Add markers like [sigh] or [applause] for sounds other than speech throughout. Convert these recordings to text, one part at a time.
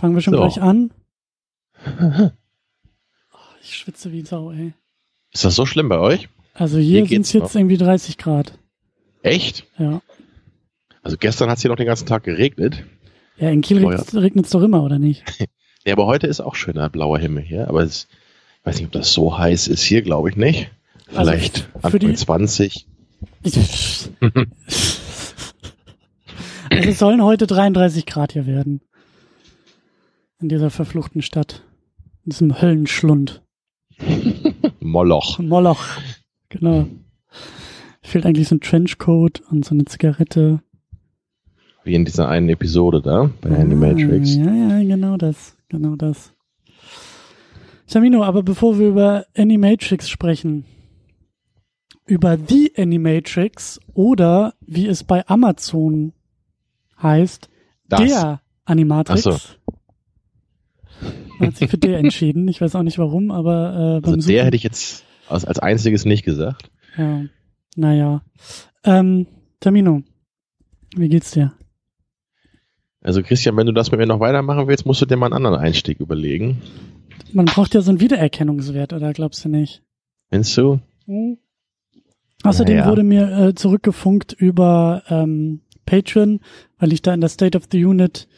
Fangen wir schon So. gleich an. [laughs] Oh, ich schwitze wie Sau, ey. Ist das so schlimm bei euch? Also hier Hier sind es jetzt noch. irgendwie 30 Grad. Echt? Ja. Also gestern hat es hier noch den ganzen Tag geregnet. Ja, in Kiel regnet es doch immer, oder nicht? [laughs] Ja, aber heute ist auch schöner blauer Himmel hier. Aber es, ich weiß nicht, ob das so heiß ist hier, glaube ich nicht. Also Vielleicht für Anfang die- 20. Ich- also es sollen heute 33 Grad hier werden. In dieser verfluchten Stadt. In diesem Höllenschlund. [laughs] Moloch. Moloch. Genau. Fehlt eigentlich so ein Trenchcoat und so eine Zigarette. Wie in dieser einen Episode da bei Animatrix. Ah, Ja, ja, genau das. Genau das. Tamino, aber bevor wir über Animatrix sprechen, über The Animatrix oder wie es bei Amazon heißt, Das. der Animatrix. Ach so. Man hat sich für der entschieden. Ich weiß auch nicht warum, aber äh, beim Also der hätte ich jetzt als, als einziges nicht gesagt. Ja, naja. Ähm, Tamino, wie geht's dir? Also Christian, wenn du das mit mir noch weitermachen willst, musst du dir mal einen anderen Einstieg überlegen. Man braucht ja so einen Wiedererkennungswert, oder glaubst du nicht? Findest du? Außerdem Naja. wurde mir äh, zurückgefunkt über ähm, Patreon, weil ich da in der State of the Unit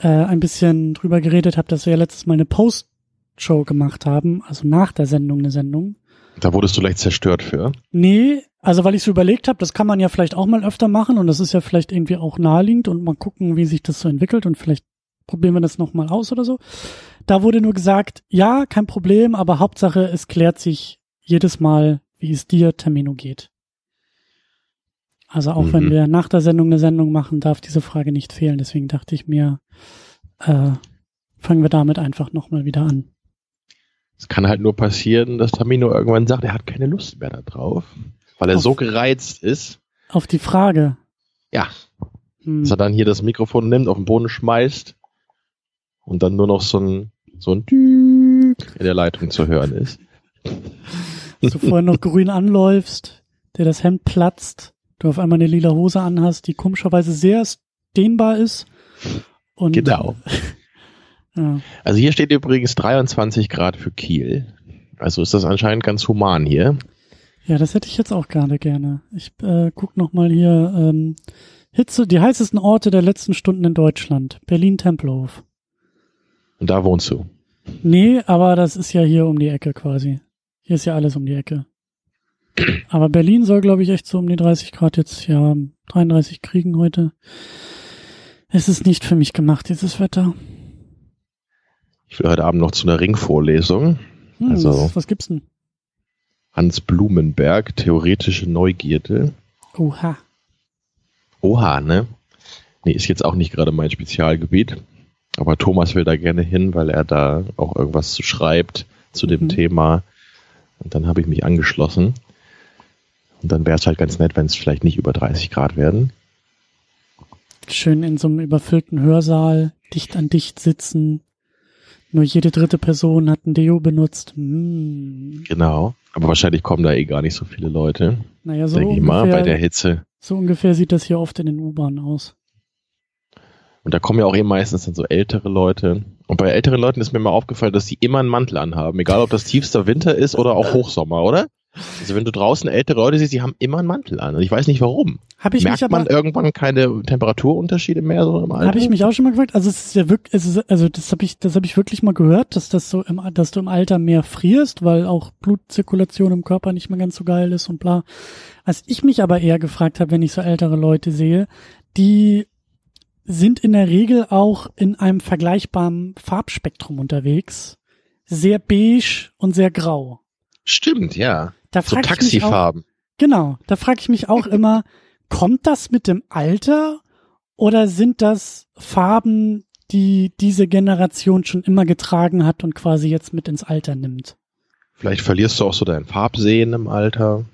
äh, ein bisschen drüber geredet habe, dass wir ja letztes Mal eine Post-Show gemacht haben, also nach der Sendung eine Sendung. Da wurdest du leicht zerstört für. Nee, also weil ich so überlegt habe, das kann man ja vielleicht auch mal öfter machen und das ist ja vielleicht irgendwie auch naheliegend und mal gucken, wie sich das so entwickelt und vielleicht probieren wir das nochmal aus oder so. Da wurde nur gesagt, ja, kein Problem, aber Hauptsache, es klärt sich jedes Mal, wie es dir, Termino, geht. Also auch wenn Mhm. wir nach der Sendung eine Sendung machen, darf diese Frage nicht fehlen. Deswegen dachte ich mir, äh, fangen wir damit einfach nochmal wieder an. Es kann halt nur passieren, dass Tamino irgendwann sagt, er hat keine Lust mehr da drauf, weil er Auf- so gereizt ist. Auf die Frage. Ja, Hm. dass er dann hier das Mikrofon nimmt, auf den Boden schmeißt und dann nur noch so ein so ein Dück in der Leitung zu hören ist. [laughs] dass du vorher noch grün anläufst, der das Hemd platzt, du auf einmal eine lila Hose anhast, die komischerweise sehr dehnbar ist. Und, Genau. [laughs] Ja. Also hier steht übrigens 23 Grad für Kiel. Also ist das anscheinend ganz human hier. ja, das hätte ich jetzt auch gerade gerne. Ich äh, guck noch mal hier ähm, Hitze, die heißesten Orte der letzten Stunden in Deutschland. Berlin Tempelhof. Und da wohnst du. Nee, aber das ist ja hier um die Ecke quasi. Hier ist ja alles um die Ecke. Aber Berlin soll, glaube ich, echt so um die 30 Grad jetzt, ja, 33 kriegen heute. Es ist nicht für mich gemacht, dieses Wetter. Ich will heute Abend noch zu einer Ringvorlesung. Hm, Also- was, was gibt's denn? Hans Blumenberg, theoretische Neugierde. Oha. Oha, ne? Nee, ist jetzt auch nicht gerade mein Spezialgebiet. Aber Thomas will da gerne hin, weil er da auch irgendwas schreibt zu dem Mhm. Thema. Und dann habe ich mich angeschlossen. Und dann wäre es halt ganz nett, wenn es vielleicht nicht über 30 Grad werden. Schön in so einem überfüllten Hörsaal, dicht an dicht sitzen. Nur jede dritte Person hat ein Deo benutzt. Hm. Genau. Aber wahrscheinlich kommen da eh gar nicht so viele Leute. Naja, so denke ich mal, bei der Hitze. so ungefähr sieht das hier oft in den U-Bahnen aus. Und da kommen ja auch eh meistens dann so ältere Leute. Und bei älteren Leuten ist mir mal aufgefallen, dass die immer einen Mantel anhaben. Egal, ob das tiefster Winter ist oder auch Hochsommer, oder? Also wenn du draußen ältere Leute siehst, die haben immer einen Mantel an. Und ich weiß nicht warum. Habe ich Merkt mich man aber irgendwann keine Temperaturunterschiede mehr so im Alter? Habe ich mich auch schon mal gefragt. Also es ist ja wirklich, es ist, also das habe ich, das habe ich wirklich mal gehört, dass das so im, dass du im Alter mehr frierst, weil auch Blutzirkulation im Körper nicht mehr ganz so geil ist und bla. Was ich mich aber eher gefragt habe, wenn ich so ältere Leute sehe, die sind in der Regel auch in einem vergleichbaren Farbspektrum unterwegs, sehr beige und sehr grau. Stimmt, ja. Da So mich auch, Taxifarben. Genau, da frage ich mich auch immer, kommt das mit dem Alter oder sind das Farben, die diese Generation schon immer getragen hat und quasi jetzt mit ins Alter nimmt? Vielleicht verlierst du auch so dein Farbsehen im Alter.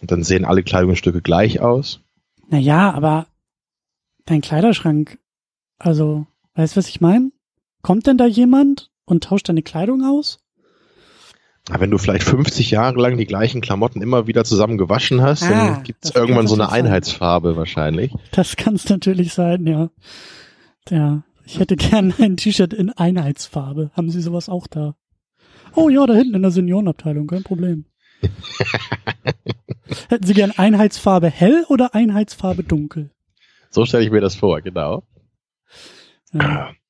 Und dann sehen alle Kleidungsstücke gleich aus. Naja, aber dein Kleiderschrank, also, weißt du, was ich meine? Kommt denn da jemand und tauscht deine Kleidung aus? Aber wenn du vielleicht 50 Jahre lang die gleichen Klamotten immer wieder zusammen gewaschen hast, Ah, dann gibt es irgendwann so eine sein. Einheitsfarbe wahrscheinlich. Das kann es natürlich sein, ja. Ja, Ich hätte [laughs] gern ein T-Shirt in Einheitsfarbe. Haben Sie sowas auch da? Oh ja, da hinten in der Seniorenabteilung, kein Problem. [laughs] Hätten Sie gern Einheitsfarbe hell oder Einheitsfarbe dunkel? So stelle ich mir das vor, genau. Ja. [clears throat]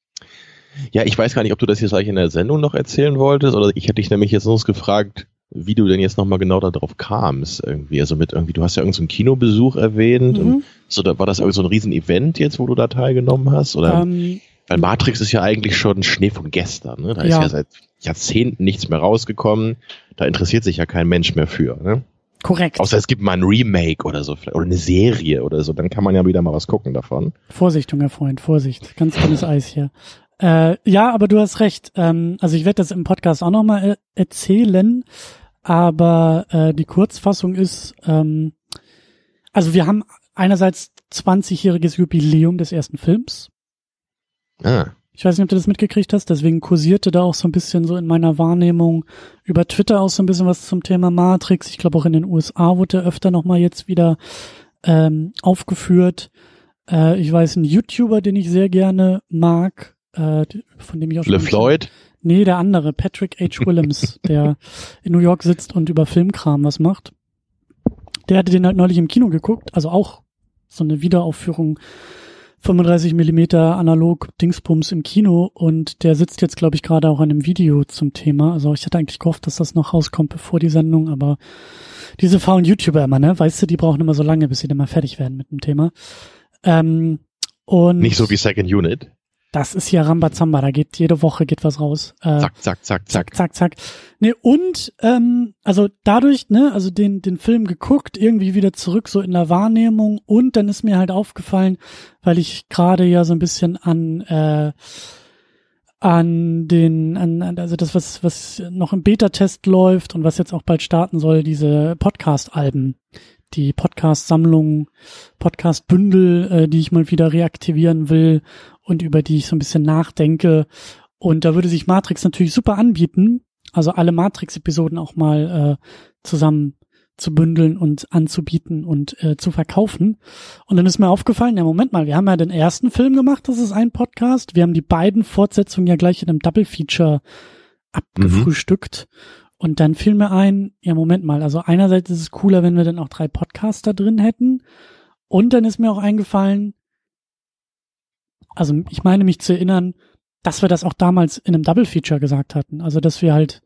ja, ich weiß gar nicht, ob du das jetzt gleich in der Sendung noch erzählen wolltest oder ich hätte dich nämlich jetzt noch gefragt, wie du denn jetzt nochmal genau darauf kamst irgendwie. Also mit irgendwie, du hast ja irgendeinen so Kinobesuch erwähnt. Mhm. Und so, da war das irgendwie so ein Riesen-Event jetzt, wo du da teilgenommen hast? Oder? Ähm, Weil Matrix ist ja eigentlich schon Schnee von gestern. Ne? Da ja. ist ja seit Jahrzehnten nichts mehr rausgekommen. Da interessiert sich ja kein Mensch mehr für. Ne? Korrekt. Außer es gibt mal ein Remake oder so, oder eine Serie oder so, dann kann man ja wieder mal was gucken davon. Vorsicht, junger Freund, Vorsicht. Ganz dünnes Eis hier. Äh, ja, aber du hast recht. Ähm, also ich werde das im Podcast auch nochmal äh, erzählen, aber äh, die Kurzfassung ist, ähm, also wir haben einerseits 20-jähriges Jubiläum des ersten Films. Ah. Ich weiß nicht, ob du das mitgekriegt hast, deswegen kursierte da auch so ein bisschen so in meiner Wahrnehmung über Twitter auch so ein bisschen was zum Thema Matrix. Ich glaube auch in den USA wurde er öfter nochmal jetzt wieder ähm, aufgeführt. Äh, ich weiß, ein YouTuber, den ich sehr gerne mag, äh, von dem ich auch schon. LeFloid? Nee, der andere, Patrick H. Willems, [laughs] der in New York sitzt und über Filmkram was macht. Der hatte den halt neulich im Kino geguckt, also auch so eine Wiederaufführung 35 Millimeter analog Dingsbums im Kino und der sitzt jetzt, glaube ich, gerade auch an einem Video zum Thema. Also ich hatte eigentlich gehofft, dass das noch rauskommt bevor die Sendung, aber diese faulen YouTuber immer, ne? Weißt du, die brauchen immer so lange, bis sie dann mal fertig werden mit dem Thema. Ähm, und Nicht so wie Second Unit. Das ist hier Rambazamba, da geht jede Woche geht was raus. Äh, zack, zack, zack, zack. Zack, zack. Nee, und ähm, also dadurch, ne, also den, den Film geguckt, irgendwie wieder zurück so in der Wahrnehmung und dann ist mir halt aufgefallen, weil ich gerade ja so ein bisschen an äh, an den, an, also das, was, was noch im Beta-Test läuft und was jetzt auch bald starten soll, diese Podcast-Alben, die Podcast-Sammlung, Podcast-Bündel, äh, die ich mal wieder reaktivieren will und über die ich so ein bisschen nachdenke. Und da würde sich Matrix natürlich super anbieten, also alle Matrix-Episoden auch mal äh, zusammen zu bündeln und anzubieten und äh, zu verkaufen. Und dann ist mir aufgefallen, ja Moment mal, wir haben ja den ersten Film gemacht, das ist ein Podcast. Wir haben die beiden Fortsetzungen ja gleich in einem Double Feature abgefrühstückt. Mhm. Und dann fiel mir ein, ja Moment mal, also einerseits ist es cooler, wenn wir dann auch drei Podcaster drin hätten. Und dann ist mir auch eingefallen, also ich meine mich zu erinnern, dass wir das auch damals in einem Double Feature gesagt hatten. Also dass wir halt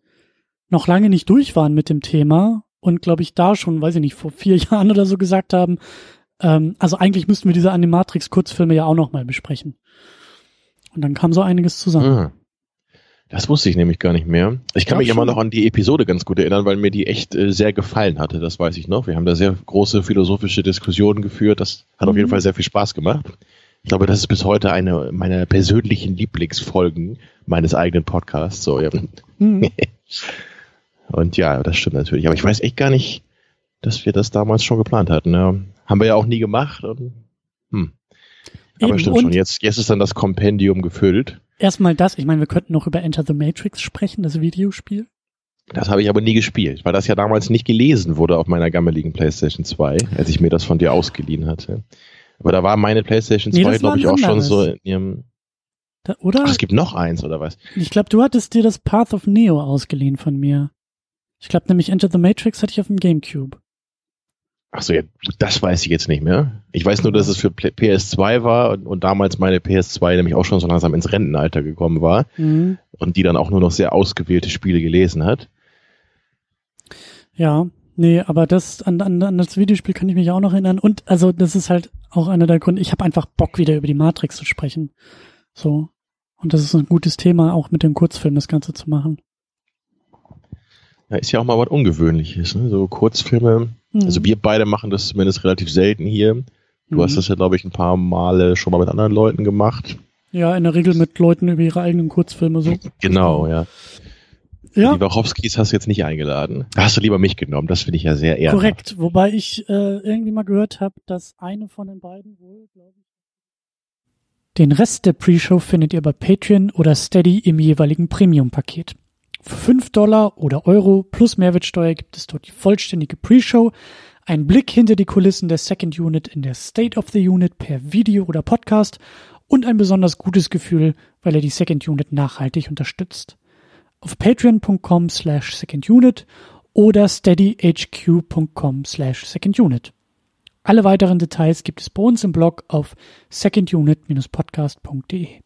noch lange nicht durch waren mit dem Thema und glaube ich da schon, weiß ich nicht, vor vier [laughs] Jahren oder so gesagt haben, ähm, also eigentlich müssten wir diese Animatrix-Kurzfilme ja auch noch mal besprechen. Und dann kam so einiges zusammen. Ah. Das wusste ich nämlich gar nicht mehr. Ich kann mich schon. immer noch an die Episode ganz gut erinnern, weil mir die echt äh, sehr gefallen hatte. Das weiß ich noch. Wir haben da sehr große philosophische Diskussionen geführt. Das hat mhm. auf jeden mhm. Fall sehr viel Spaß gemacht. Ich glaube, das ist bis heute eine meiner persönlichen Lieblingsfolgen meines eigenen Podcasts. So, ja. Mhm. [laughs] Und ja, das stimmt natürlich. Aber ich weiß echt gar nicht, dass wir das damals schon geplant hatten. Ja. Haben wir ja auch nie gemacht. Und, hm. Aber Eben, stimmt schon. Jetzt, jetzt ist dann das Kompendium gefüllt. Erstmal das. Ich meine, wir könnten noch über Enter the Matrix sprechen, das Videospiel. Das habe ich aber nie gespielt, weil das ja damals nicht gelesen wurde auf meiner gammeligen PlayStation 2, als ich mir das von dir ausgeliehen hatte. Aber da war meine PlayStation 2, nee, glaube ich, auch schon so in ihrem. Da, oder? Ach, es gibt noch eins, oder was? Ich glaube, du hattest dir das Path of Neo ausgeliehen von mir. Ich glaube nämlich Enter the Matrix hatte ich auf dem Gamecube. Ach so, ja, das weiß ich jetzt nicht mehr. Ich weiß nur, dass es für PS2 war und, und damals meine PS2 nämlich auch schon so langsam ins Rentenalter gekommen war mhm. und die dann auch nur noch sehr ausgewählte Spiele gelesen hat. Ja, nee, aber das an, an, an das Videospiel kann ich mich auch noch erinnern. Und also das ist halt auch einer der Gründe, ich habe einfach Bock, wieder über die Matrix zu sprechen. So. Und das ist ein gutes Thema, auch mit dem Kurzfilm das Ganze zu machen. Ja, ist ja auch mal was Ungewöhnliches, ne? So Kurzfilme. Mhm. Also wir beide machen das zumindest relativ selten hier. Du mhm. hast das ja, glaube ich, ein paar Male schon mal mit anderen Leuten gemacht. Ja, in der Regel mit Leuten über ihre eigenen Kurzfilme so. Genau, ja. Ja. Die Wachowskis hast du jetzt nicht eingeladen. Da hast du lieber mich genommen. Das finde ich ja sehr ehrlich. Korrekt. Wobei ich äh, irgendwie mal gehört habe, dass eine von den beiden wohl, glaube ich. Den Rest der Pre-Show findet ihr bei Patreon oder Steady im jeweiligen Premium-Paket. Für 5 Dollar oder Euro plus Mehrwertsteuer gibt es dort die vollständige Pre-Show, einen Blick hinter die Kulissen der Second Unit in der State of the Unit per Video oder Podcast und ein besonders gutes Gefühl, weil er die Second Unit nachhaltig unterstützt. Auf patreon.com slash secondunit oder steadyhq.com slash secondunit. Alle weiteren Details gibt es bei uns im Blog auf secondunit-podcast.de.